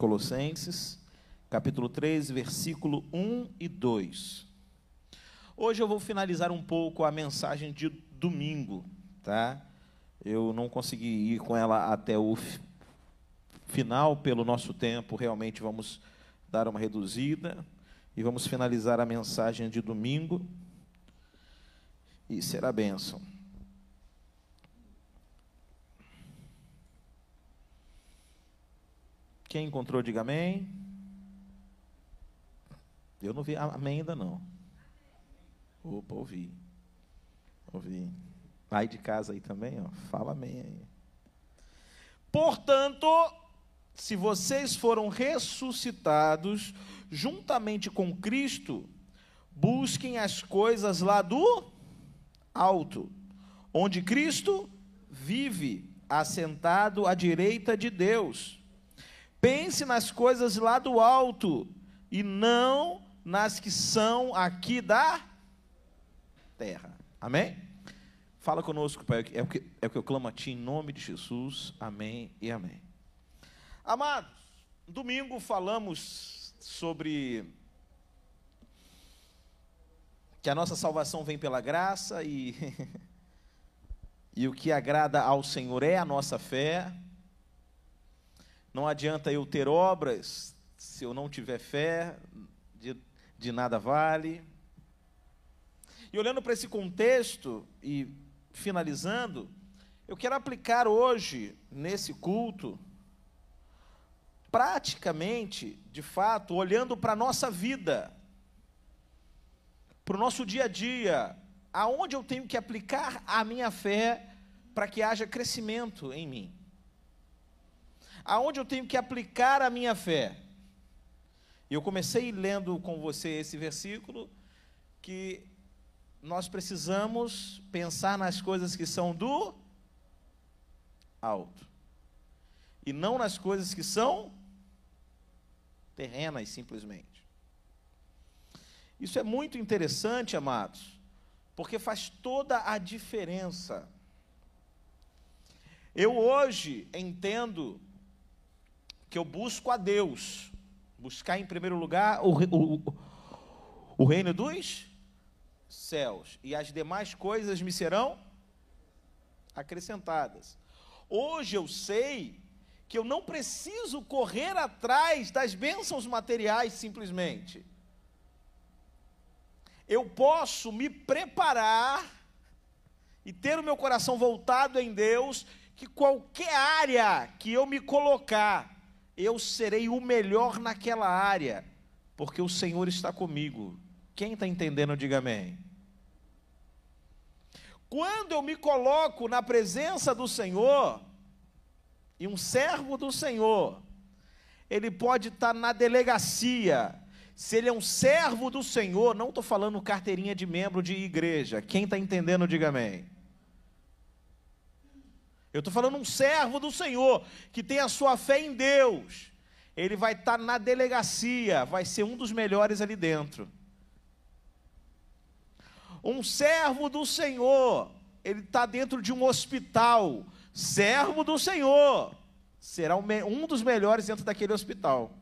Colossenses, capítulo 3, versículo 1 e 2. Hoje eu vou finalizar um pouco a mensagem de domingo, tá? Eu não consegui ir com ela até o final pelo nosso tempo, realmente vamos dar uma reduzida e vamos finalizar a mensagem de domingo e será bênção. Quem encontrou, diga amém. Eu não vi amém ainda não. Opa, ouvi. Ouvi. Vai de casa aí também, ó. Fala amém aí. Portanto, se vocês foram ressuscitados juntamente com Cristo, busquem as coisas lá do alto, onde Cristo vive, assentado à direita de Deus. Pense nas coisas lá do alto e não nas que são aqui da terra. Amém? Fala conosco, Pai. É o que, é o que eu clamo a Ti em nome de Jesus. Amém e amém. Amados, domingo falamos sobre que a nossa salvação vem pela graça e, e o que agrada ao Senhor é a nossa fé. Não adianta eu ter obras se eu não tiver fé, de, de nada vale. E olhando para esse contexto e finalizando, eu quero aplicar hoje, nesse culto, praticamente, de fato, olhando para a nossa vida, para o nosso dia a dia, aonde eu tenho que aplicar a minha fé para que haja crescimento em mim aonde eu tenho que aplicar a minha fé. E eu comecei lendo com você esse versículo que nós precisamos pensar nas coisas que são do alto e não nas coisas que são terrenas simplesmente. Isso é muito interessante, amados, porque faz toda a diferença. Eu hoje entendo que eu busco a Deus, buscar em primeiro lugar o, o, o reino dos céus, e as demais coisas me serão acrescentadas. Hoje eu sei que eu não preciso correr atrás das bênçãos materiais simplesmente. Eu posso me preparar e ter o meu coração voltado em Deus, que qualquer área que eu me colocar, eu serei o melhor naquela área, porque o Senhor está comigo. Quem está entendendo, diga amém. Quando eu me coloco na presença do Senhor, e um servo do Senhor, ele pode estar na delegacia, se ele é um servo do Senhor, não estou falando carteirinha de membro de igreja, quem está entendendo, diga amém. Eu estou falando um servo do Senhor que tem a sua fé em Deus. Ele vai estar tá na delegacia, vai ser um dos melhores ali dentro. Um servo do Senhor, ele está dentro de um hospital. Servo do Senhor, será um dos melhores dentro daquele hospital.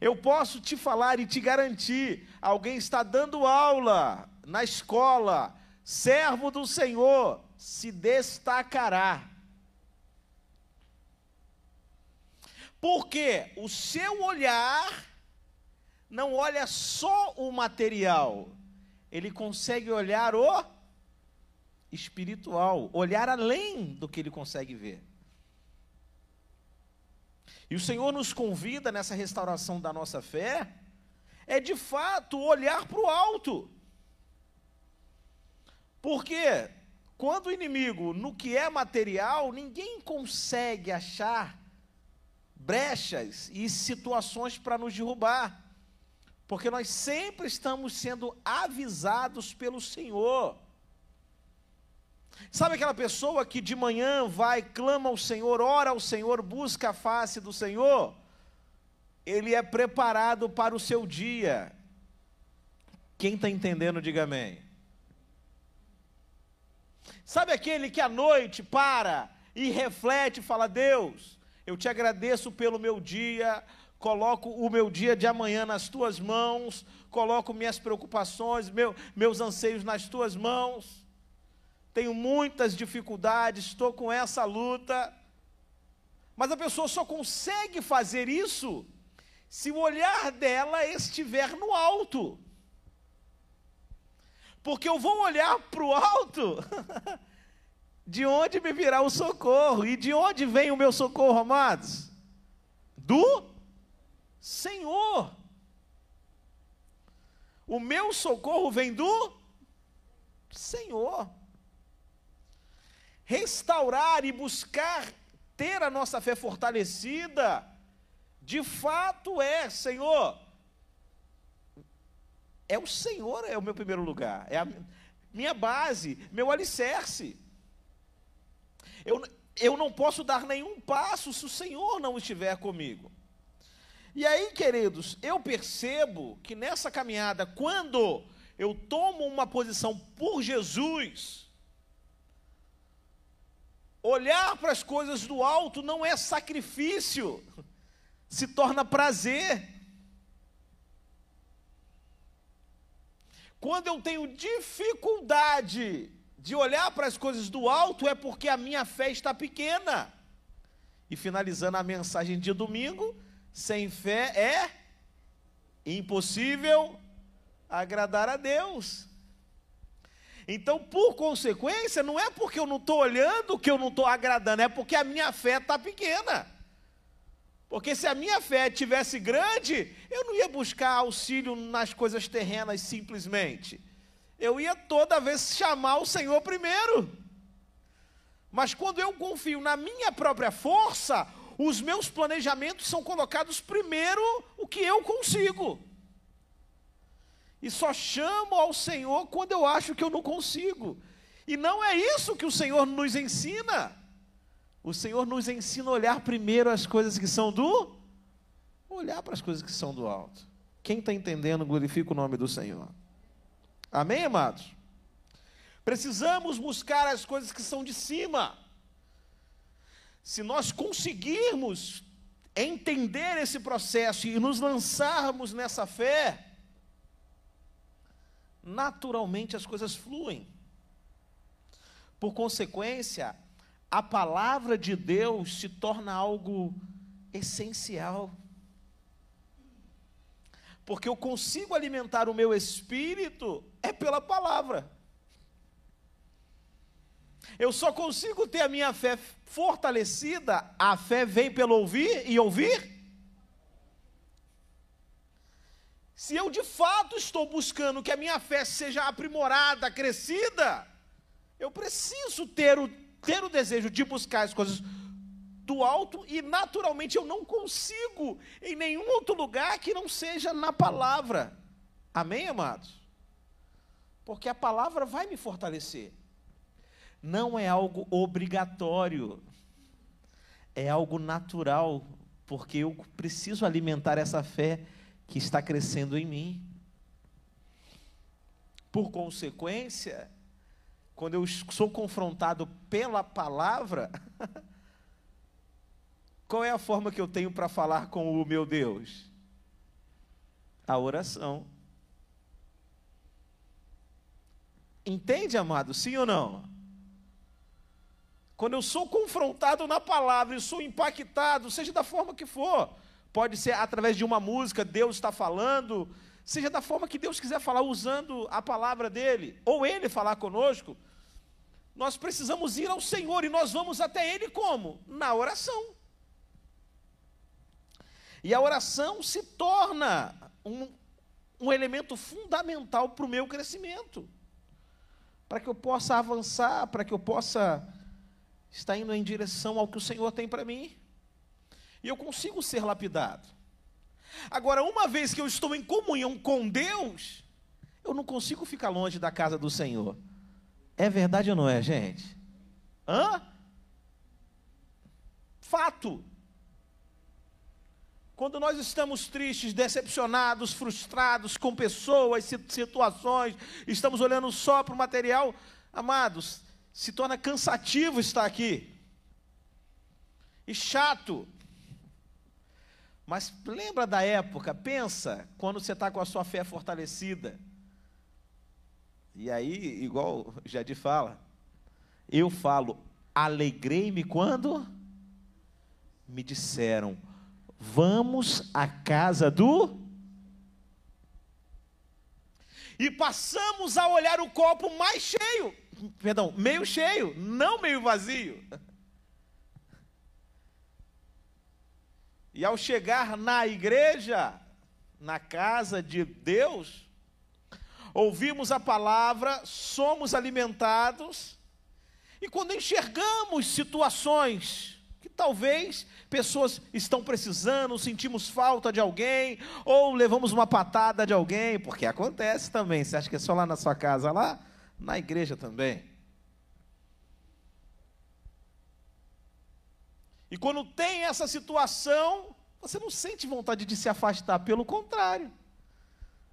Eu posso te falar e te garantir: alguém está dando aula na escola, servo do Senhor se destacará. Porque o seu olhar não olha só o material, ele consegue olhar o espiritual, olhar além do que ele consegue ver. E o Senhor nos convida nessa restauração da nossa fé, é de fato olhar para o alto. Porque quando o inimigo, no que é material, ninguém consegue achar brechas e situações para nos derrubar. Porque nós sempre estamos sendo avisados pelo Senhor. Sabe aquela pessoa que de manhã vai, clama ao Senhor, ora ao Senhor, busca a face do Senhor? Ele é preparado para o seu dia. Quem está entendendo, diga amém. Sabe aquele que à noite para e reflete, fala: Deus, eu te agradeço pelo meu dia, coloco o meu dia de amanhã nas tuas mãos, coloco minhas preocupações, meu, meus anseios nas tuas mãos. Tenho muitas dificuldades, estou com essa luta. Mas a pessoa só consegue fazer isso se o olhar dela estiver no alto. Porque eu vou olhar para o alto, de onde me virá o socorro? E de onde vem o meu socorro, amados? Do Senhor. O meu socorro vem do Senhor. Restaurar e buscar ter a nossa fé fortalecida, de fato é, Senhor, é o Senhor, é o meu primeiro lugar, é a minha base, meu alicerce. Eu, eu não posso dar nenhum passo se o Senhor não estiver comigo. E aí, queridos, eu percebo que nessa caminhada, quando eu tomo uma posição por Jesus, olhar para as coisas do alto não é sacrifício, se torna prazer. Quando eu tenho dificuldade de olhar para as coisas do alto, é porque a minha fé está pequena. E finalizando a mensagem de domingo, sem fé é impossível agradar a Deus. Então, por consequência, não é porque eu não estou olhando que eu não estou agradando, é porque a minha fé está pequena. Porque se a minha fé tivesse grande, eu não ia buscar auxílio nas coisas terrenas simplesmente. Eu ia toda vez chamar o Senhor primeiro. Mas quando eu confio na minha própria força, os meus planejamentos são colocados primeiro o que eu consigo. E só chamo ao Senhor quando eu acho que eu não consigo. E não é isso que o Senhor nos ensina. O Senhor nos ensina a olhar primeiro as coisas que são do olhar para as coisas que são do alto. Quem está entendendo, glorifica o nome do Senhor. Amém, amados? Precisamos buscar as coisas que são de cima. Se nós conseguirmos entender esse processo e nos lançarmos nessa fé, naturalmente as coisas fluem. Por consequência, a palavra de Deus se torna algo essencial. Porque eu consigo alimentar o meu espírito é pela palavra. Eu só consigo ter a minha fé fortalecida, a fé vem pelo ouvir e ouvir. Se eu de fato estou buscando que a minha fé seja aprimorada, crescida, eu preciso ter o, ter o desejo de buscar as coisas do alto e naturalmente eu não consigo em nenhum outro lugar que não seja na palavra. Amém, amados? Porque a palavra vai me fortalecer não é algo obrigatório, é algo natural, porque eu preciso alimentar essa fé que está crescendo em mim. Por consequência, quando eu sou confrontado pela palavra, qual é a forma que eu tenho para falar com o meu Deus? A oração. Entende, amado? Sim ou não? Quando eu sou confrontado na palavra e sou impactado, seja da forma que for, pode ser através de uma música, Deus está falando, seja da forma que Deus quiser falar, usando a palavra dele, ou ele falar conosco, nós precisamos ir ao Senhor e nós vamos até ele como? Na oração. E a oração se torna um, um elemento fundamental para o meu crescimento, para que eu possa avançar, para que eu possa está indo em direção ao que o Senhor tem para mim. E eu consigo ser lapidado. Agora, uma vez que eu estou em comunhão com Deus, eu não consigo ficar longe da casa do Senhor. É verdade ou não é, gente? Hã? Fato. Quando nós estamos tristes, decepcionados, frustrados com pessoas, situações, estamos olhando só para o material, amados, se torna cansativo estar aqui. e chato. Mas lembra da época, pensa quando você está com a sua fé fortalecida. E aí, igual Jadi fala, eu falo, alegrei-me quando me disseram, vamos à casa do. E passamos a olhar o copo mais cheio, perdão, meio cheio, não meio vazio. E ao chegar na igreja, na casa de Deus, ouvimos a palavra, somos alimentados, e quando enxergamos situações que talvez pessoas estão precisando, sentimos falta de alguém, ou levamos uma patada de alguém, porque acontece também. Você acha que é só lá na sua casa? Lá na igreja também. E quando tem essa situação, você não sente vontade de se afastar, pelo contrário.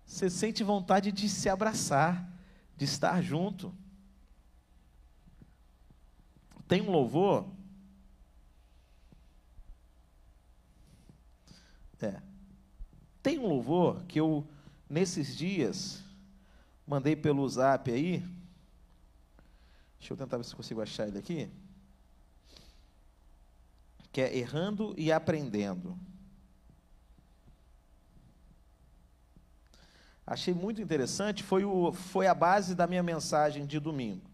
Você sente vontade de se abraçar, de estar junto. Tem um louvor. É. Tem um louvor que eu, nesses dias, mandei pelo zap aí. Deixa eu tentar ver se consigo achar ele aqui que é errando e aprendendo. Achei muito interessante, foi, o, foi a base da minha mensagem de domingo.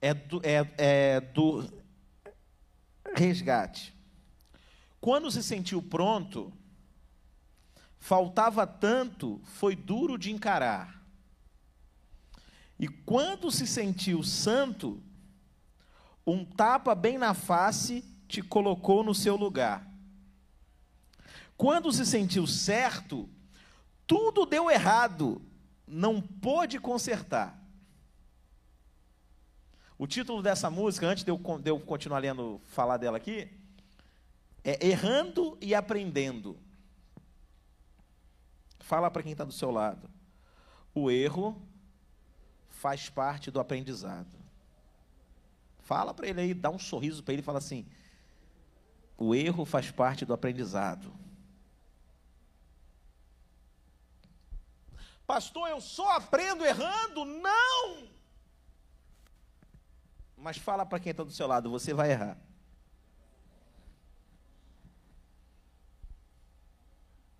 É do, é, é do resgate. Quando se sentiu pronto, faltava tanto, foi duro de encarar. E quando se sentiu santo, um tapa bem na face te colocou no seu lugar. Quando se sentiu certo, tudo deu errado, não pôde consertar. O título dessa música, antes de eu, de eu continuar lendo, falar dela aqui, é Errando e Aprendendo. Fala para quem está do seu lado. O erro faz parte do aprendizado. Fala para ele aí, dá um sorriso para ele e fala assim: o erro faz parte do aprendizado. Pastor, eu só aprendo errando? Não! Mas fala para quem está do seu lado, você vai errar.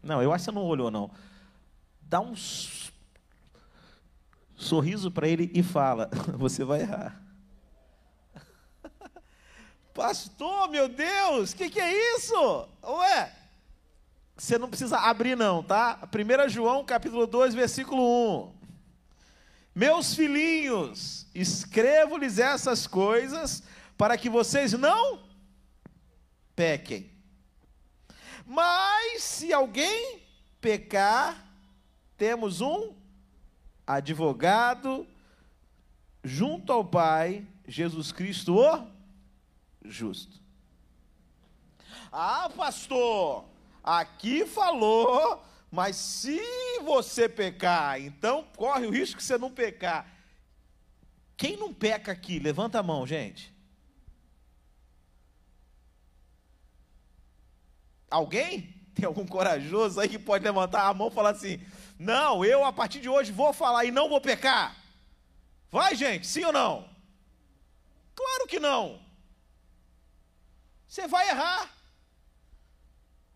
Não, eu acho que você não olhou, não. Dá um sorriso para ele e fala: você vai errar. Pastor, meu Deus, o que, que é isso? Ué, você não precisa abrir não, tá? 1 João capítulo 2, versículo 1. Meus filhinhos, escrevo-lhes essas coisas para que vocês não pequem. Mas se alguém pecar, temos um advogado junto ao Pai, Jesus Cristo, o justo. Ah, pastor, aqui falou, mas se você pecar, então corre o risco de você não pecar. Quem não peca aqui? Levanta a mão, gente. Alguém? Tem algum corajoso aí que pode levantar a mão e falar assim: Não, eu a partir de hoje vou falar e não vou pecar? Vai, gente, sim ou não? Claro que não. Você vai errar.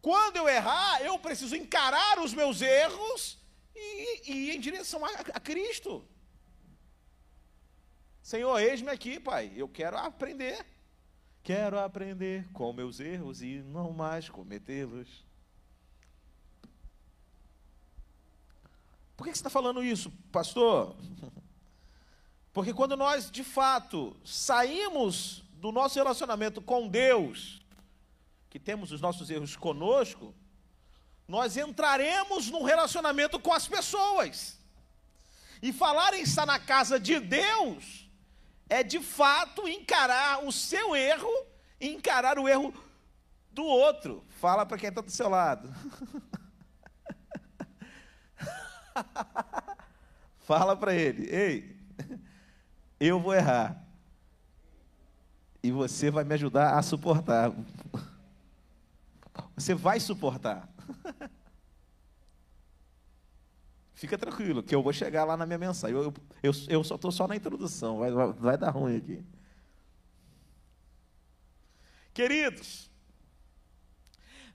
Quando eu errar, eu preciso encarar os meus erros e, e ir em direção a, a Cristo. Senhor, eis-me aqui, Pai. Eu quero aprender. Quero aprender com meus erros e não mais cometê-los. Por que você está falando isso, pastor? Porque quando nós, de fato, saímos do nosso relacionamento com Deus, que temos os nossos erros conosco, nós entraremos num relacionamento com as pessoas. E falar em estar na casa de Deus é de fato encarar o seu erro e encarar o erro do outro. Fala para quem está do seu lado. Fala para ele: ei, eu vou errar E você vai me ajudar a suportar. Você vai suportar. Fica tranquilo, que eu vou chegar lá na minha mensagem. Eu, eu, eu só estou só na introdução, vai, vai, vai dar ruim aqui. Queridos,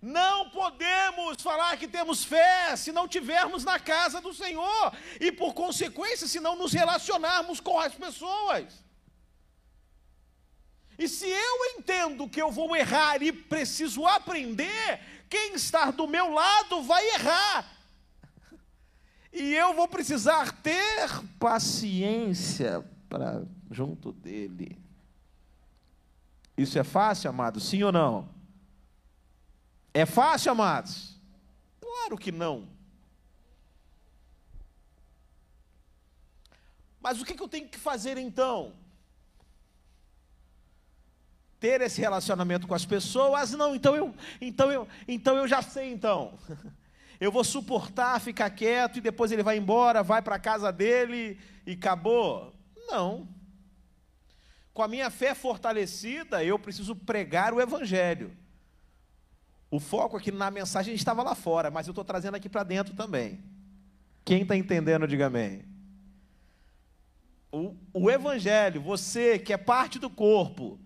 não podemos falar que temos fé se não tivermos na casa do Senhor e, por consequência, se não nos relacionarmos com as pessoas. E se eu entendo que eu vou errar e preciso aprender, quem está do meu lado vai errar. E eu vou precisar ter paciência para junto dele. Isso é fácil, amados? Sim ou não? É fácil, amados? Claro que não. Mas o que eu tenho que fazer então? Ter esse relacionamento com as pessoas? Não, então eu, então eu, então eu já sei então. eu vou suportar, ficar quieto e depois ele vai embora, vai para a casa dele e acabou. Não. Com a minha fé fortalecida, eu preciso pregar o Evangelho. O foco aqui na mensagem estava lá fora, mas eu estou trazendo aqui para dentro também. Quem está entendendo, diga amém. O, o Evangelho, você que é parte do corpo,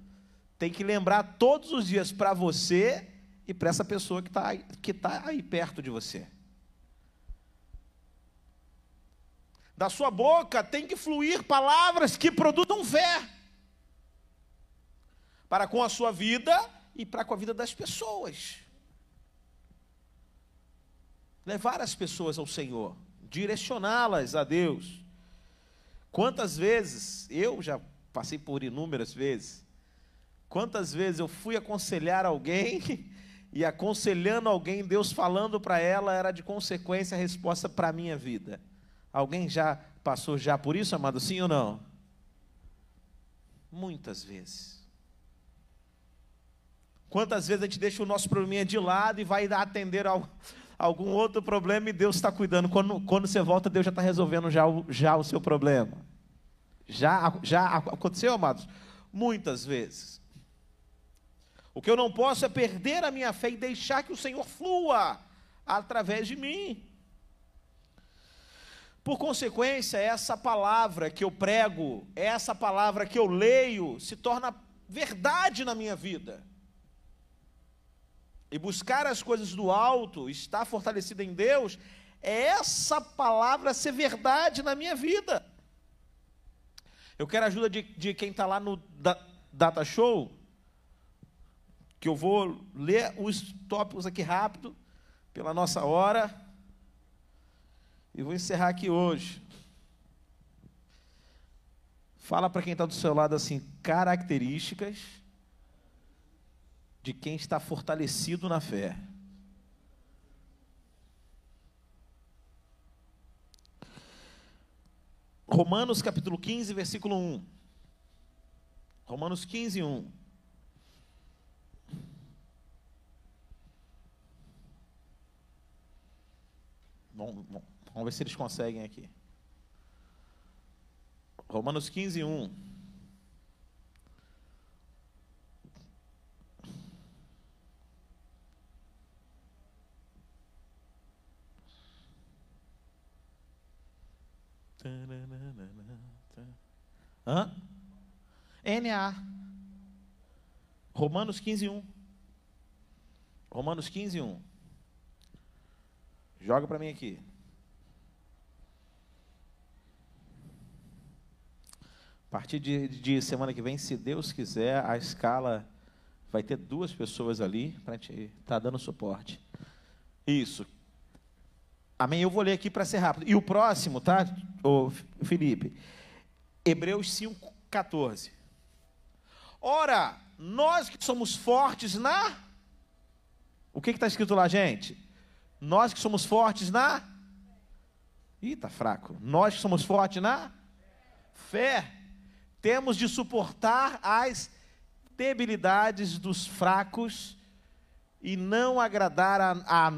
tem que lembrar todos os dias para você e para essa pessoa que está que tá aí perto de você. Da sua boca tem que fluir palavras que produzam fé para com a sua vida e para com a vida das pessoas. Levar as pessoas ao Senhor, direcioná-las a Deus. Quantas vezes, eu já passei por inúmeras vezes, quantas vezes eu fui aconselhar alguém e aconselhando alguém, Deus falando para ela era de consequência a resposta para a minha vida. Alguém já passou já por isso, amado? Sim ou não? Muitas vezes. Quantas vezes a gente deixa o nosso probleminha de lado e vai atender ao, algum outro problema e Deus está cuidando. Quando, quando você volta, Deus já está resolvendo já o, já o seu problema. Já, já aconteceu, amados? Muitas vezes. O que eu não posso é perder a minha fé e deixar que o Senhor flua através de mim. Por consequência, essa palavra que eu prego, essa palavra que eu leio, se torna verdade na minha vida. E buscar as coisas do alto, estar fortalecido em Deus, é essa palavra ser verdade na minha vida. Eu quero a ajuda de, de quem está lá no Data Show que eu vou ler os tópicos aqui rápido, pela nossa hora, e vou encerrar aqui hoje. Fala para quem está do seu lado assim, características de quem está fortalecido na fé. Romanos capítulo 15, versículo 1. Romanos 15, 1. Vamos, vamos ver se eles conseguem aqui. Romanos 15, 1. Hã? NA. Romanos 15, 1. Romanos 15, 1. Joga para mim aqui. A partir de, de, semana que vem, se Deus quiser, a escala vai ter duas pessoas ali para a gente estar tá dando suporte. Isso. Amém? Eu vou ler aqui para ser rápido. E o próximo, tá, ô Felipe? Hebreus 5, 14. Ora, nós que somos fortes na. O que está escrito lá, gente? Nós que somos fortes na. Ih, está fraco. Nós que somos fortes na fé. Temos de suportar as debilidades dos fracos e não agradar a, a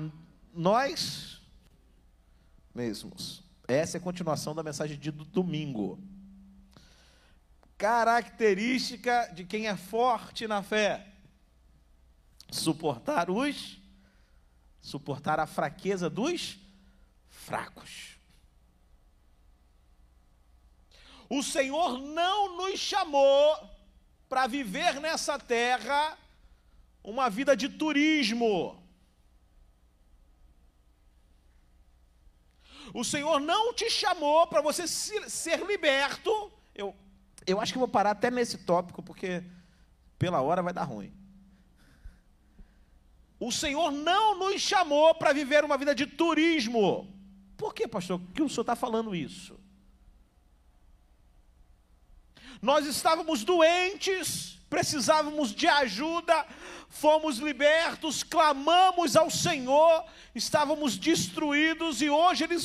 nós mesmos. Essa é a continuação da mensagem de domingo. característica de quem é forte na fé: suportar os suportar a fraqueza dos fracos. O Senhor não nos chamou para viver nessa terra uma vida de turismo. O Senhor não te chamou para você ser liberto. Eu, eu acho que vou parar até nesse tópico, porque pela hora vai dar ruim. O Senhor não nos chamou para viver uma vida de turismo. Por que, pastor? Que o senhor está falando isso? Nós estávamos doentes, precisávamos de ajuda, fomos libertos, clamamos ao Senhor, estávamos destruídos e hoje Ele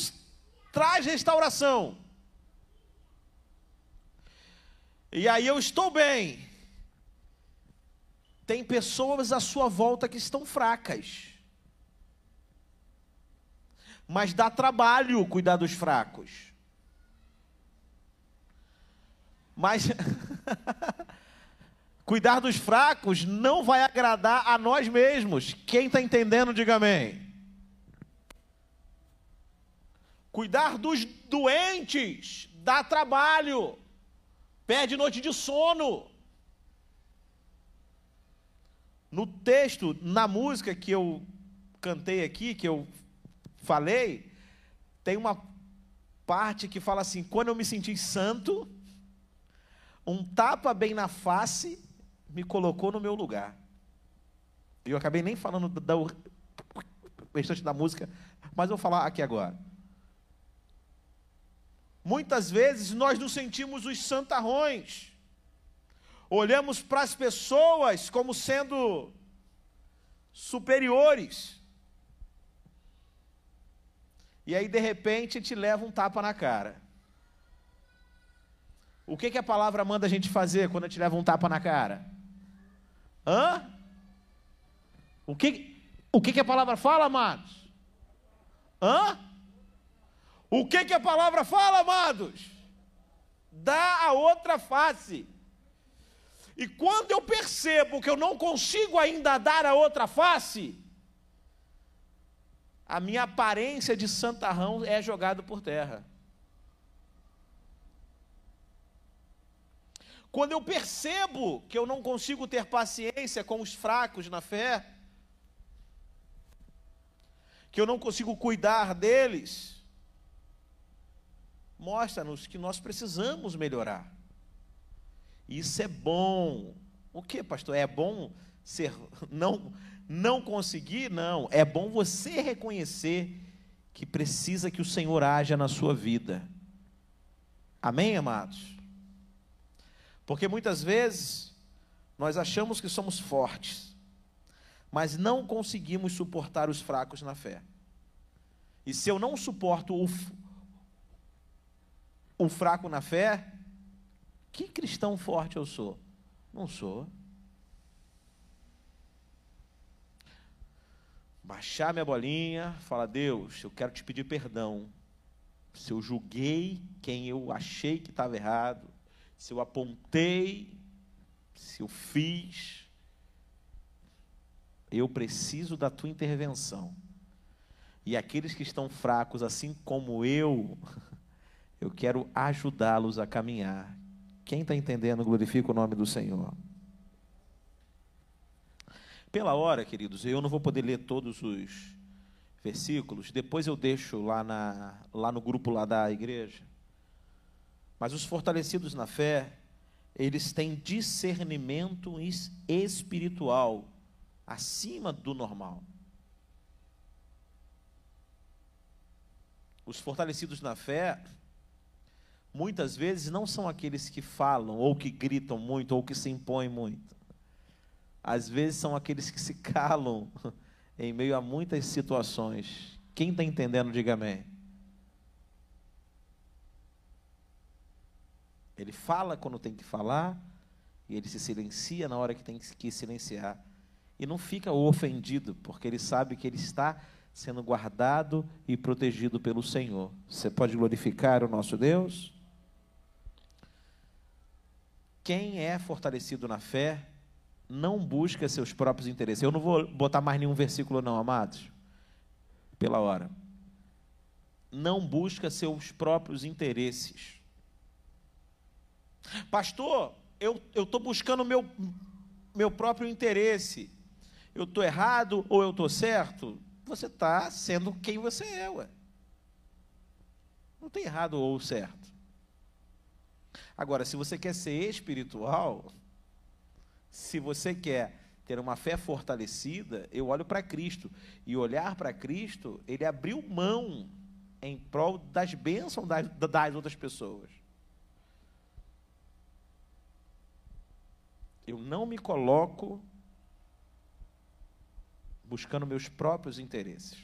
traz restauração. E aí eu estou bem. Tem pessoas à sua volta que estão fracas. Mas dá trabalho cuidar dos fracos. Mas Cuidar dos fracos não vai agradar a nós mesmos. Quem está entendendo, diga amém. Cuidar dos doentes dá trabalho, perde noite de sono. No texto, na música que eu cantei aqui, que eu falei, tem uma parte que fala assim: quando eu me senti santo, um tapa bem na face me colocou no meu lugar. Eu acabei nem falando da restante da música, mas vou falar aqui agora. Muitas vezes nós nos sentimos os santarrões. Olhamos para as pessoas como sendo superiores. E aí, de repente, te leva um tapa na cara. O que, que a palavra manda a gente fazer quando gente leva um tapa na cara? Hã? O que, o que, que a palavra fala, amados? Hã? O que, que a palavra fala, amados? Dá a outra face. E quando eu percebo que eu não consigo ainda dar a outra face, a minha aparência de santarrão é jogada por terra. Quando eu percebo que eu não consigo ter paciência com os fracos na fé, que eu não consigo cuidar deles, mostra-nos que nós precisamos melhorar. Isso é bom. O que, pastor? É bom ser não não conseguir? Não, é bom você reconhecer que precisa que o Senhor haja na sua vida. Amém, amados. Porque muitas vezes nós achamos que somos fortes, mas não conseguimos suportar os fracos na fé. E se eu não suporto o, o fraco na fé, que cristão forte eu sou? Não sou. Baixar minha bolinha, falar, Deus, eu quero te pedir perdão. Se eu julguei quem eu achei que estava errado, se eu apontei, se eu fiz, eu preciso da tua intervenção. E aqueles que estão fracos, assim como eu, eu quero ajudá-los a caminhar. Quem está entendendo, glorifica o nome do Senhor. Pela hora, queridos, eu não vou poder ler todos os versículos, depois eu deixo lá, na, lá no grupo lá da igreja. Mas os fortalecidos na fé, eles têm discernimento espiritual acima do normal. Os fortalecidos na fé, muitas vezes não são aqueles que falam, ou que gritam muito, ou que se impõem muito. Às vezes são aqueles que se calam em meio a muitas situações. Quem está entendendo, diga amém. Ele fala quando tem que falar, e ele se silencia na hora que tem que silenciar. E não fica ofendido, porque ele sabe que ele está sendo guardado e protegido pelo Senhor. Você pode glorificar o nosso Deus? Quem é fortalecido na fé não busca seus próprios interesses. Eu não vou botar mais nenhum versículo, não, amados, pela hora. Não busca seus próprios interesses. Pastor, eu estou buscando meu, meu próprio interesse. Eu estou errado ou eu estou certo? Você está sendo quem você é, ué. Não tem errado ou certo. Agora, se você quer ser espiritual, se você quer ter uma fé fortalecida, eu olho para Cristo. E olhar para Cristo, ele abriu mão em prol das bênçãos das, das outras pessoas. Eu não me coloco buscando meus próprios interesses.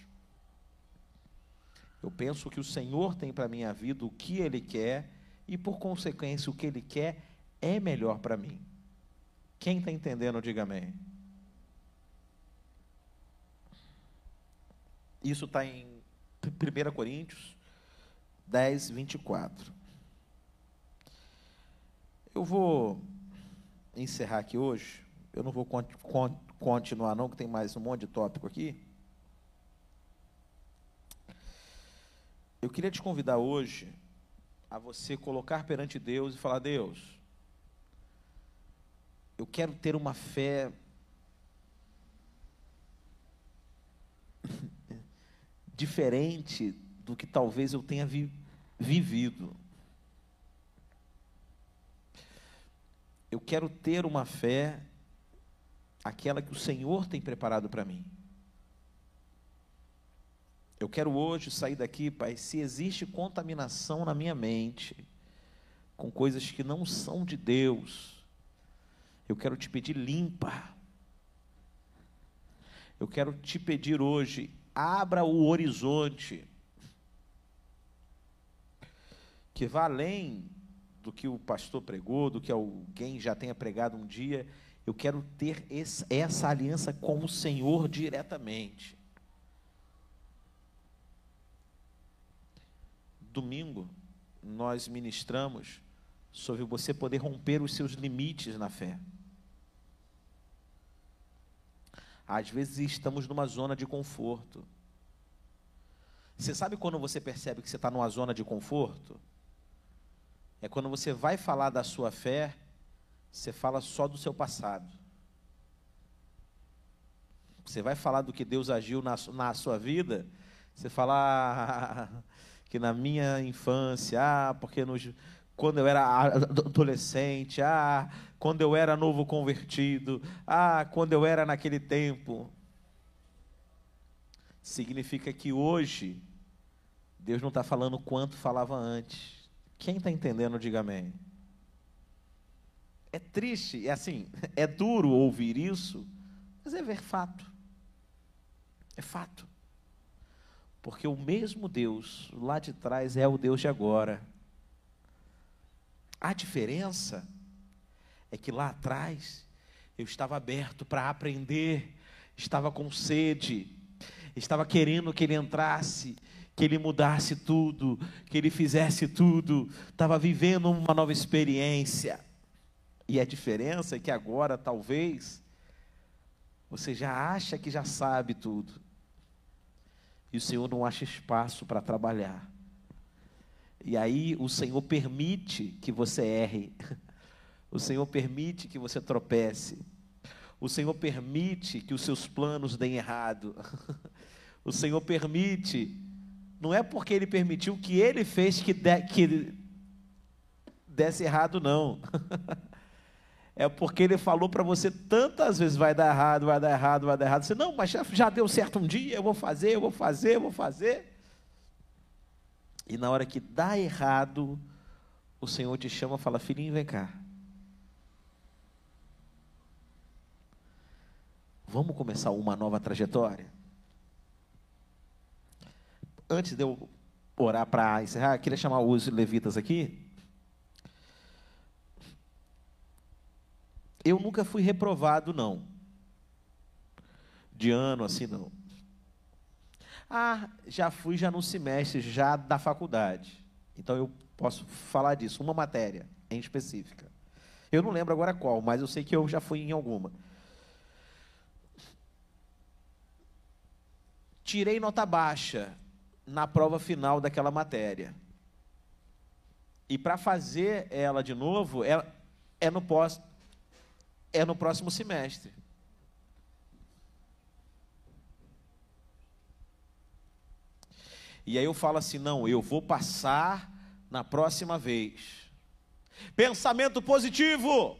Eu penso que o Senhor tem para minha vida o que Ele quer e, por consequência, o que Ele quer é melhor para mim. Quem está entendendo, diga amém. Isso está em 1 Coríntios 10, 24. Eu vou encerrar aqui hoje. Eu não vou continuar, não, que tem mais um monte de tópico aqui. Eu queria te convidar hoje a você colocar perante Deus e falar: Deus, eu quero ter uma fé diferente do que talvez eu tenha vi vivido. Eu quero ter uma fé, aquela que o Senhor tem preparado para mim. Eu quero hoje sair daqui, Pai, se existe contaminação na minha mente, com coisas que não são de Deus, eu quero te pedir limpa. Eu quero te pedir hoje, abra o horizonte, que vá além do que o pastor pregou, do que alguém já tenha pregado um dia. Eu quero ter essa aliança com o Senhor diretamente. Domingo, nós ministramos sobre você poder romper os seus limites na fé. Às vezes estamos numa zona de conforto. Você sabe quando você percebe que você está numa zona de conforto? É quando você vai falar da sua fé, você fala só do seu passado. Você vai falar do que Deus agiu na, na sua vida, você fala, ah, que na minha infância, ah, porque nos, quando eu era adolescente, ah, quando eu era novo convertido, ah, quando eu era naquele tempo. Significa que hoje, Deus não está falando quanto falava antes. Quem está entendendo, diga amém. É triste, é assim, é duro ouvir isso, mas é ver fato. É fato. Porque o mesmo Deus lá de trás é o Deus de agora. A diferença é que lá atrás eu estava aberto para aprender, estava com sede, estava querendo que ele entrasse, que ele mudasse tudo, que ele fizesse tudo, estava vivendo uma nova experiência. E a diferença é que agora, talvez, você já acha que já sabe tudo e o Senhor não acha espaço para trabalhar. E aí o Senhor permite que você erre, o Senhor permite que você tropece, o Senhor permite que os seus planos deem errado, o Senhor permite, não é porque Ele permitiu que Ele fez que, de, que desse errado, não. é porque ele falou para você tantas vezes: vai dar errado, vai dar errado, vai dar errado. Você, não, mas já, já deu certo um dia, eu vou fazer, eu vou fazer, eu vou fazer. E na hora que dá errado, o Senhor te chama e fala: filhinho, vem cá. Vamos começar uma nova trajetória? Antes de eu orar para encerrar, queria chamar os levitas aqui. Eu nunca fui reprovado, não. De ano, assim, não. Ah, já fui já no semestre, já da faculdade. Então eu posso falar disso, uma matéria em específica. Eu não lembro agora qual, mas eu sei que eu já fui em alguma. Tirei nota baixa na prova final daquela matéria. E para fazer ela de novo, é, é, no pós, é no próximo semestre. E aí eu falo assim: não, eu vou passar na próxima vez. Pensamento positivo.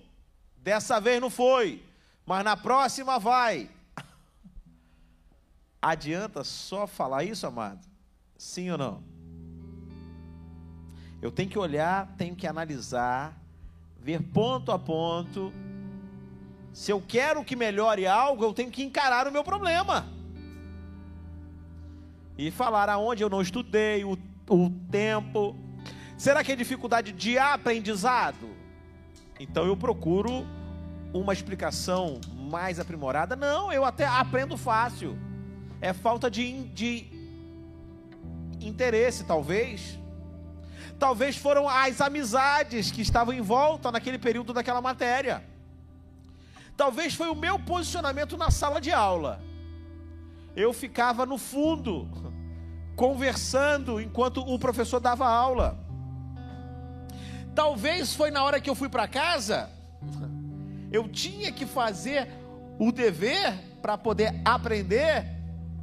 Dessa vez não foi, mas na próxima vai. Adianta só falar isso, amado? Sim ou não? Eu tenho que olhar, tenho que analisar, ver ponto a ponto. Se eu quero que melhore algo, eu tenho que encarar o meu problema. E falar aonde eu não estudei, o, o tempo. Será que é dificuldade de aprendizado? Então eu procuro uma explicação mais aprimorada. Não, eu até aprendo fácil. É falta de, de interesse, talvez. Talvez foram as amizades que estavam em volta naquele período daquela matéria. Talvez foi o meu posicionamento na sala de aula. Eu ficava no fundo, conversando enquanto o professor dava aula. Talvez foi na hora que eu fui para casa, eu tinha que fazer o dever para poder aprender.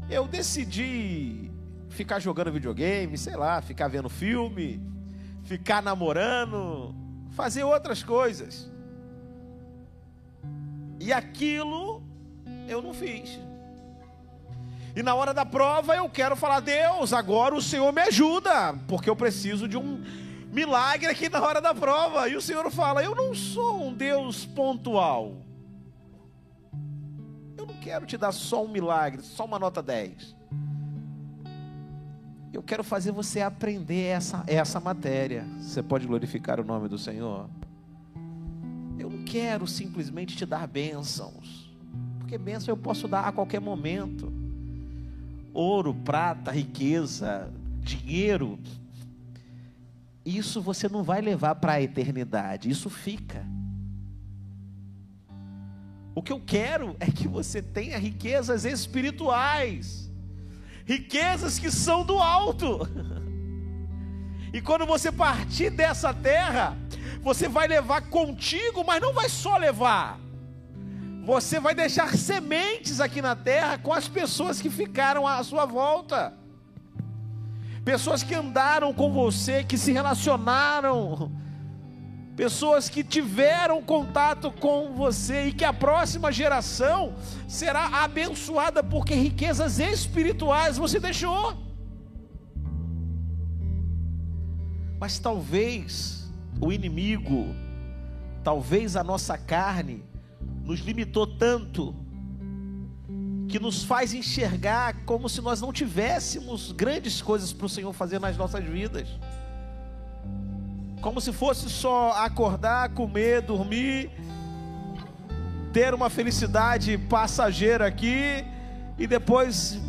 Eu decidi ficar jogando videogame, sei lá, ficar vendo filme, ficar namorando, fazer outras coisas. E aquilo eu não fiz. E na hora da prova eu quero falar: Deus, agora o Senhor me ajuda, porque eu preciso de um milagre aqui na hora da prova. E o Senhor fala: Eu não sou um Deus pontual. Eu não quero te dar só um milagre, só uma nota 10. Eu quero fazer você aprender essa, essa matéria. Você pode glorificar o nome do Senhor? Eu não quero simplesmente te dar bênçãos, porque bênção eu posso dar a qualquer momento. Ouro, prata, riqueza, dinheiro, isso você não vai levar para a eternidade, isso fica. O que eu quero é que você tenha riquezas espirituais riquezas que são do alto. E quando você partir dessa terra, você vai levar contigo, mas não vai só levar. Você vai deixar sementes aqui na terra com as pessoas que ficaram à sua volta. Pessoas que andaram com você, que se relacionaram pessoas que tiveram contato com você e que a próxima geração será abençoada porque riquezas espirituais você deixou. Mas talvez o inimigo, talvez a nossa carne, nos limitou tanto, que nos faz enxergar como se nós não tivéssemos grandes coisas para o Senhor fazer nas nossas vidas como se fosse só acordar, comer, dormir, ter uma felicidade passageira aqui e depois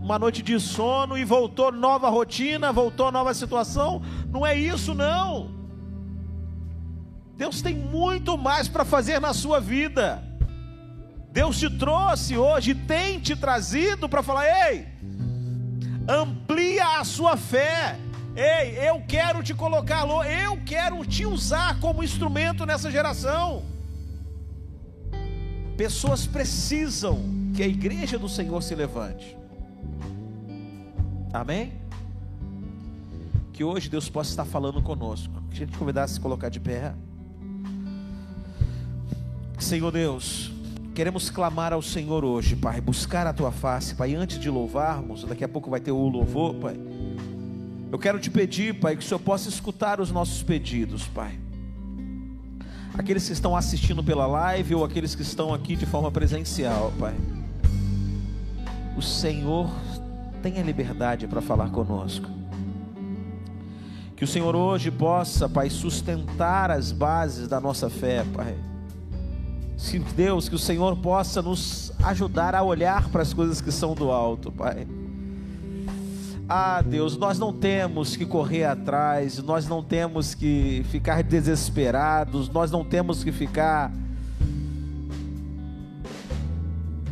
uma noite de sono e voltou nova rotina, voltou nova situação. Não é isso, não. Deus tem muito mais para fazer na sua vida. Deus te trouxe hoje, tem te trazido para falar: ei, amplia a sua fé. Ei, eu quero te colocar, eu quero te usar como instrumento nessa geração. Pessoas precisam que a igreja do Senhor se levante. Amém? Que hoje Deus possa estar falando conosco. Queria te convidar a se colocar de pé. Senhor Deus, queremos clamar ao Senhor hoje, Pai, buscar a tua face, Pai, antes de louvarmos, daqui a pouco vai ter o louvor, Pai. Eu quero te pedir, Pai, que o Senhor possa escutar os nossos pedidos, Pai. Aqueles que estão assistindo pela live ou aqueles que estão aqui de forma presencial, Pai. O Senhor tem a liberdade para falar conosco. Que o Senhor hoje possa, Pai, sustentar as bases da nossa fé, Pai. Se Deus, que o Senhor possa nos ajudar a olhar para as coisas que são do alto, Pai Ah, Deus, nós não temos que correr atrás, nós não temos que ficar desesperados, nós não temos que ficar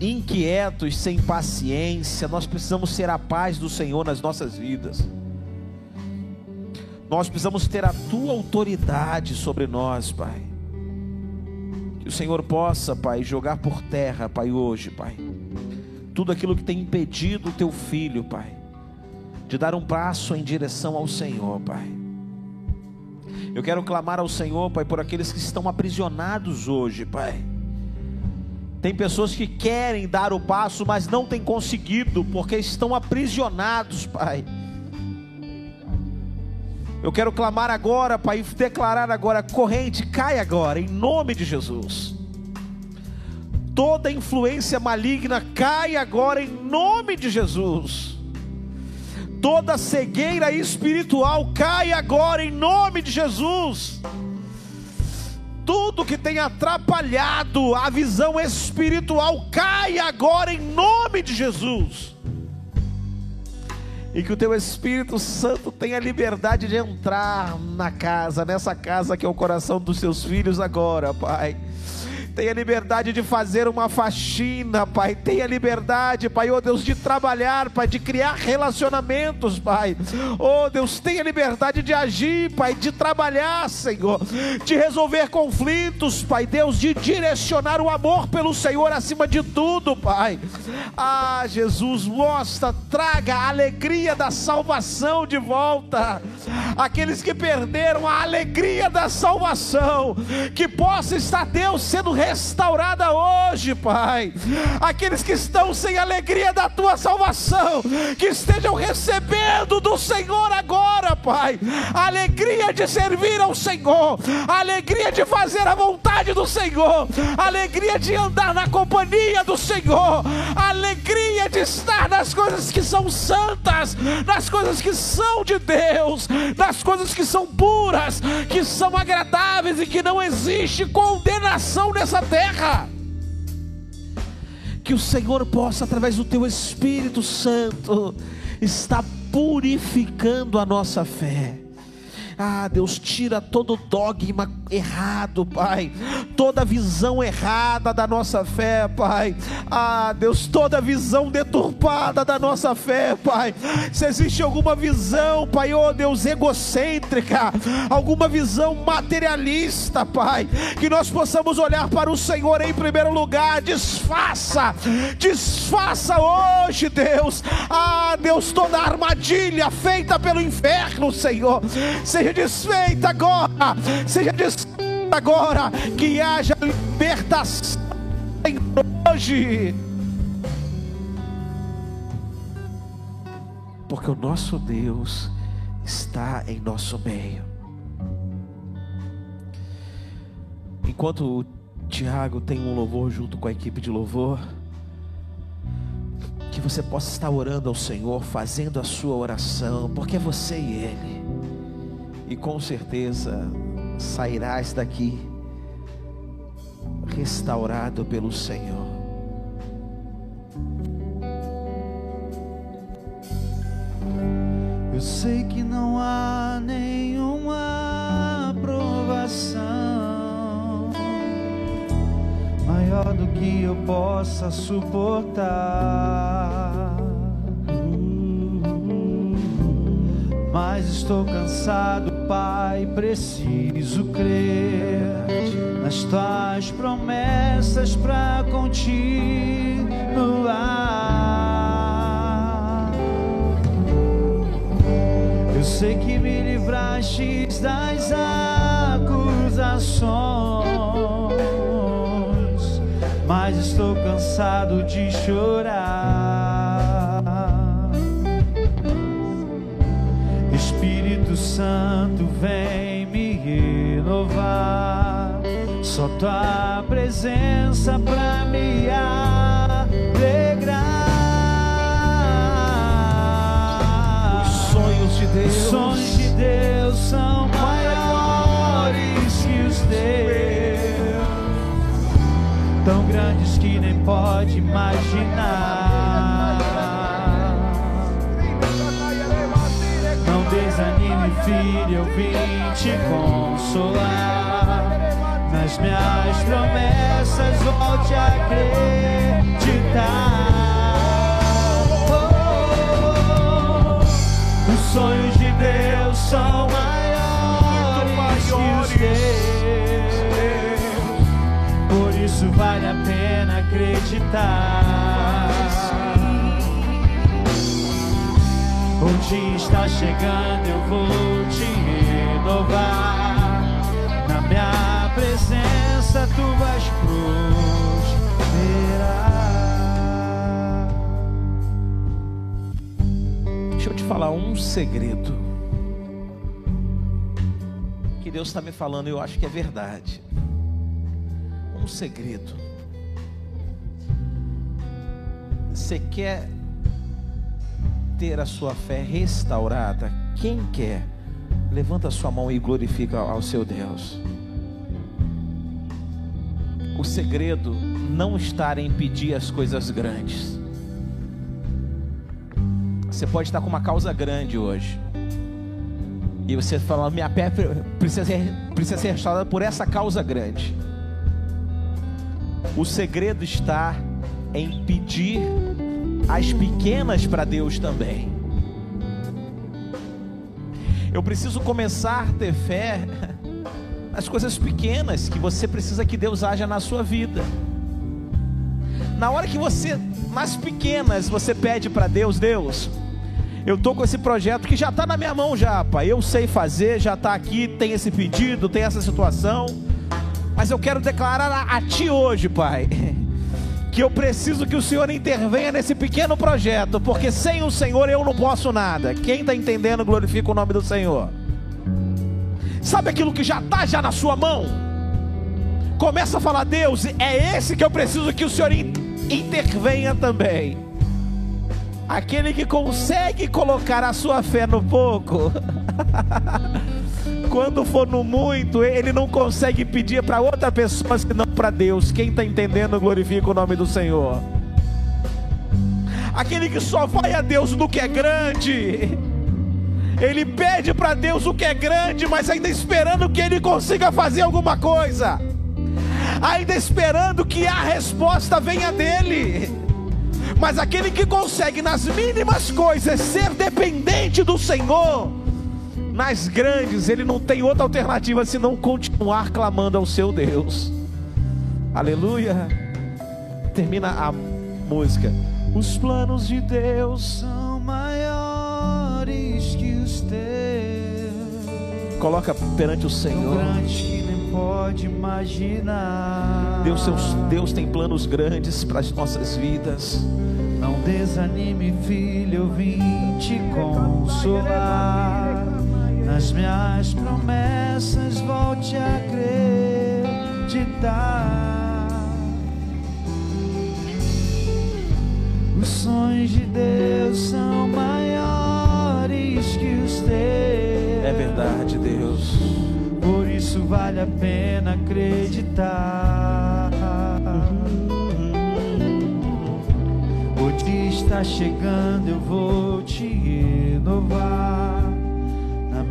inquietos, sem paciência, nós precisamos ser a paz do Senhor nas nossas vidas. Nós precisamos ter a tua autoridade sobre nós, Pai. Que o Senhor possa, Pai, jogar por terra, Pai, hoje, Pai. Tudo aquilo que tem impedido o teu filho, Pai, de dar um passo em direção ao Senhor, Pai. Eu quero clamar ao Senhor, Pai, por aqueles que estão aprisionados hoje, Pai. Tem pessoas que querem dar o passo, mas não têm conseguido, porque estão aprisionados, Pai eu quero clamar agora, Pai, e declarar agora: corrente, cai agora, em nome de Jesus. Toda influência maligna cai agora, em nome de Jesus. Toda cegueira espiritual cai agora, em nome de Jesus. Tudo que tem atrapalhado a visão espiritual cai agora, em nome de Jesus e que o teu Espírito Santo tenha liberdade de entrar na casa, nessa casa que é o coração dos seus filhos agora, Pai tenha liberdade de fazer uma faxina, Pai. Tenha liberdade, Pai, oh Deus, de trabalhar, Pai, de criar relacionamentos, Pai. Oh Deus, tenha liberdade de agir, Pai, de trabalhar, Senhor, de resolver conflitos, Pai. Deus, de direcionar o amor pelo Senhor acima de tudo, Pai. Ah, Jesus, mostra, traga a alegria da salvação de volta. Aqueles que perderam a alegria da salvação, que possa estar Deus sendo restaurada hoje, Pai. Aqueles que estão sem alegria da tua salvação, que estejam recebendo do Senhor agora, Pai. A alegria de servir ao Senhor, a alegria de fazer a vontade do Senhor, a alegria de andar na companhia do Senhor, a alegria de estar nas coisas que são santas, nas coisas que são de Deus, nas coisas que são puras, que são agradáveis e que não existe condenação nessa nessa terra. Que o Senhor possa, através do Teu Espírito Santo, estar purificando a nossa fé ah, Deus, tira todo dogma errado, Pai. Toda visão errada da nossa fé, Pai. Ah, Deus, toda visão deturpada da nossa fé, Pai. Se existe alguma visão, Pai, oh Deus, egocêntrica, alguma visão materialista, Pai, que nós possamos olhar para o Senhor em primeiro lugar, desfaça, desfaça hoje, Deus. Ah, Deus, toda armadilha feita pelo inferno, Senhor, seja desfeita agora, seja desfeita agora, que haja libertação hoje. Porque o nosso Deus está em nosso meio. Enquanto o Tiago tem um louvor junto com a equipe de louvor, que você possa estar orando ao Senhor, fazendo a sua oração, porque é você e Ele e com certeza sairás daqui restaurado pelo Senhor. Eu sei que não há nenhuma provação maior do que eu possa suportar. Mas estou cansado Pai, preciso crer nas tuas promessas para continuar. Eu sei que me livraste das acusações, mas estou cansado de chorar. Santo vem me renovar. Só tua presença pra me alegrar. Os sonhos de Deus, os sonhos de Deus são maiores que os teus, tão grandes que nem pode imaginar. Desanime, filho, eu vim te consolar. Nas minhas promessas, volte a acreditar. Oh, os sonhos de Deus são maiores que os teus. Por isso vale a pena acreditar. O dia está chegando, eu vou te renovar. Na minha presença tu vais prosperar. Deixa eu te falar um segredo que Deus está me falando eu acho que é verdade. Um segredo. Você quer ter a sua fé restaurada? Quem quer? Levanta a sua mão e glorifica ao seu Deus. O segredo não está em pedir as coisas grandes. Você pode estar com uma causa grande hoje. E você fala, minha fé precisa ser, precisa ser restaurada por essa causa grande. O segredo está em pedir as pequenas para Deus também. Eu preciso começar a ter fé nas coisas pequenas que você precisa que Deus haja na sua vida. Na hora que você, nas pequenas, você pede para Deus, Deus, eu tô com esse projeto que já está na minha mão já, pai. Eu sei fazer, já está aqui, tem esse pedido, tem essa situação. Mas eu quero declarar a, a ti hoje, pai, que eu preciso que o Senhor intervenha nesse pequeno projeto, porque sem o Senhor eu não posso nada. Quem está entendendo, glorifica o nome do Senhor. Sabe aquilo que já está já na sua mão? Começa a falar, Deus, é esse que eu preciso que o Senhor intervenha também. Aquele que consegue colocar a sua fé no pouco, quando for no muito, ele não consegue pedir para outra pessoa senão para Deus. Quem está entendendo, glorifica o nome do Senhor. Aquele que só vai a Deus no que é grande, ele pede para Deus o que é grande, mas ainda esperando que ele consiga fazer alguma coisa, ainda esperando que a resposta venha dele. Mas aquele que consegue nas mínimas coisas ser dependente do Senhor, nas grandes ele não tem outra alternativa senão continuar clamando ao seu Deus. Aleluia. Termina a música. Os planos de Deus são maiores que os teus. Coloca perante o Senhor. Grande que nem pode imaginar. Deus, seus, Deus tem planos grandes para as nossas vidas. Não desanime, filho, eu vim te consolar. Nas minhas promessas, volte a acreditar. Os sonhos de Deus são maiores que os teus. É verdade, Deus. Por isso vale a pena acreditar. O dia está chegando, eu vou te renovar.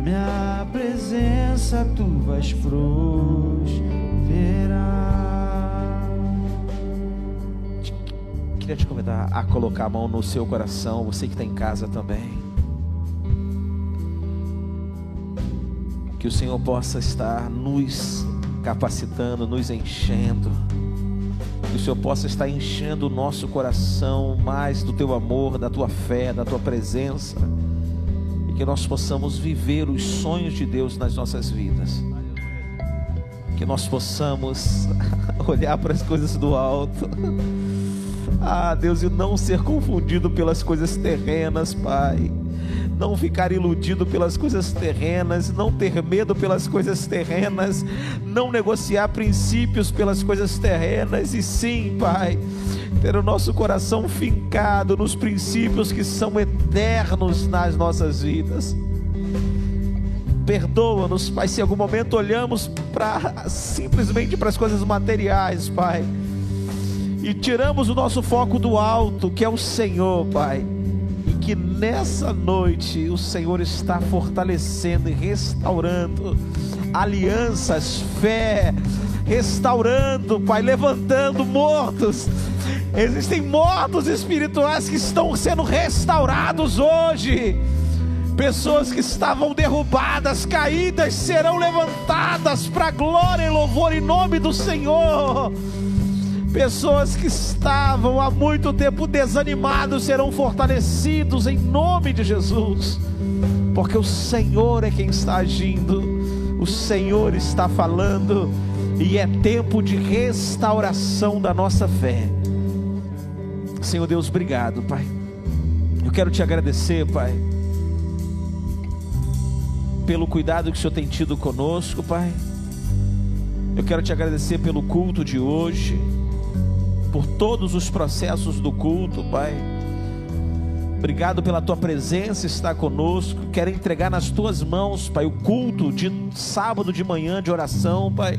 Minha presença tu vais prosperar. Queria te convidar a colocar a mão no seu coração, você que está em casa também. Que o Senhor possa estar nos capacitando, nos enchendo. Que o Senhor possa estar enchendo o nosso coração mais do teu amor, da tua fé, da tua presença. Que nós possamos viver os sonhos de Deus nas nossas vidas. Que nós possamos olhar para as coisas do alto. Ah, Deus, e não ser confundido pelas coisas terrenas, Pai. Não ficar iludido pelas coisas terrenas, não ter medo pelas coisas terrenas, não negociar princípios pelas coisas terrenas, e sim, Pai, ter o nosso coração fincado nos princípios que são eternos nas nossas vidas. Perdoa-nos, Pai, se em algum momento olhamos para simplesmente para as coisas materiais, Pai e tiramos o nosso foco do alto, que é o Senhor, Pai. Que nessa noite o Senhor está fortalecendo e restaurando alianças, fé, restaurando, Pai, levantando mortos. Existem mortos espirituais que estão sendo restaurados hoje. Pessoas que estavam derrubadas, caídas, serão levantadas para glória e louvor em nome do Senhor. Pessoas que estavam há muito tempo desanimados serão fortalecidos em nome de Jesus, porque o Senhor é quem está agindo, o Senhor está falando, e é tempo de restauração da nossa fé. Senhor Deus, obrigado, Pai. Eu quero te agradecer, Pai, pelo cuidado que o Senhor tem tido conosco, Pai. Eu quero te agradecer pelo culto de hoje por todos os processos do culto, Pai. Obrigado pela tua presença estar conosco. Quero entregar nas tuas mãos, Pai, o culto de sábado de manhã de oração, Pai.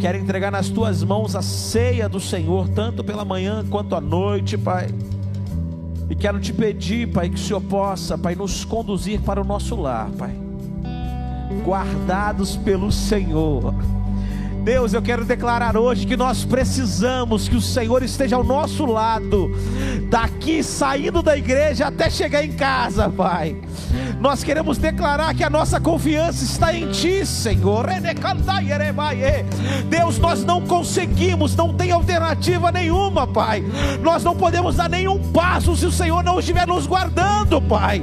Quero entregar nas tuas mãos a ceia do Senhor, tanto pela manhã quanto à noite, Pai. E quero te pedir, Pai, que o Senhor possa, Pai, nos conduzir para o nosso lar, Pai. Guardados pelo Senhor Deus, eu quero declarar hoje que nós precisamos que o Senhor esteja ao nosso lado, daqui saindo da igreja até chegar em casa, Pai. Nós queremos declarar que a nossa confiança está em Ti, Senhor. Deus, nós não conseguimos, não tem alternativa nenhuma, Pai. Nós não podemos dar nenhum passo se o Senhor não estiver nos guardando, Pai.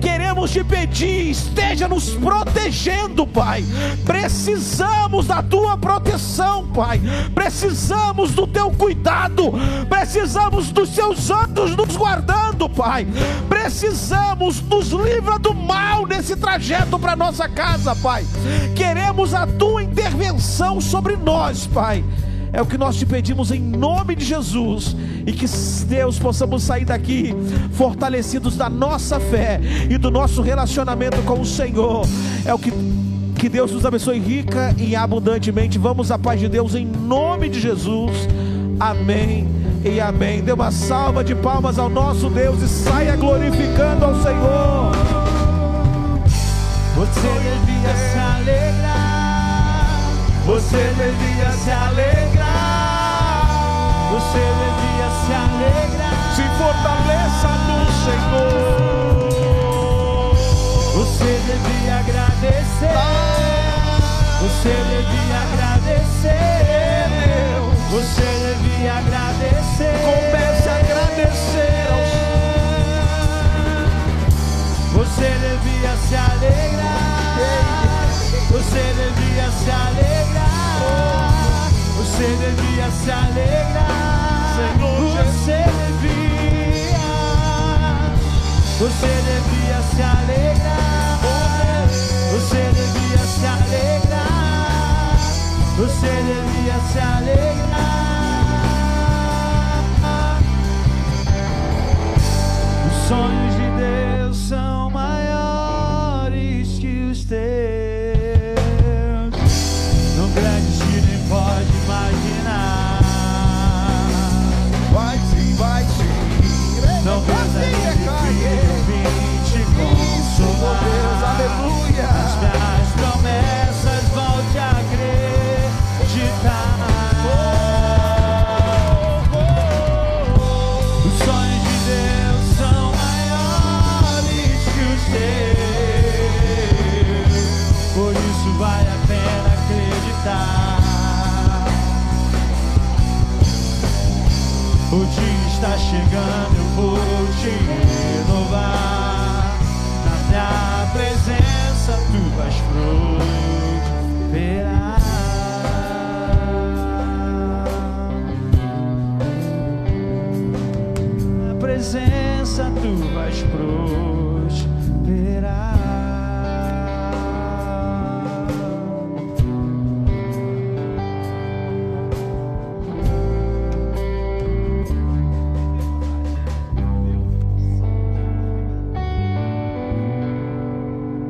Queremos te pedir, esteja nos protegendo, Pai. Precisamos da Tua proteção, Pai. Precisamos do Teu cuidado. Precisamos dos Seus anjos nos guardando, Pai. Precisamos nos livra do mal nesse trajeto para nossa casa, Pai. Queremos a tua intervenção sobre nós, Pai. É o que nós te pedimos em nome de Jesus. E que Deus possamos sair daqui fortalecidos da nossa fé e do nosso relacionamento com o Senhor. É o que que Deus nos abençoe rica e abundantemente. Vamos à paz de Deus em nome de Jesus. Amém e amém. Dê uma salva de palmas ao nosso Deus e saia glorificando ao Senhor. Você devia se alegrar. Você devia se alegrar. Você devia se alegrar. Se fortaleça no Senhor. Você devia agradecer. Você devia agradecer. Você devia agradecer. Comece a agradecer ao Você devia se alegrar. Você devia se alegrar. Você devia se alegrar. Senhor Você devia. Você devia se alegrar. Você devia se alegrar. Os sonhos chegando, eu vou te renovar.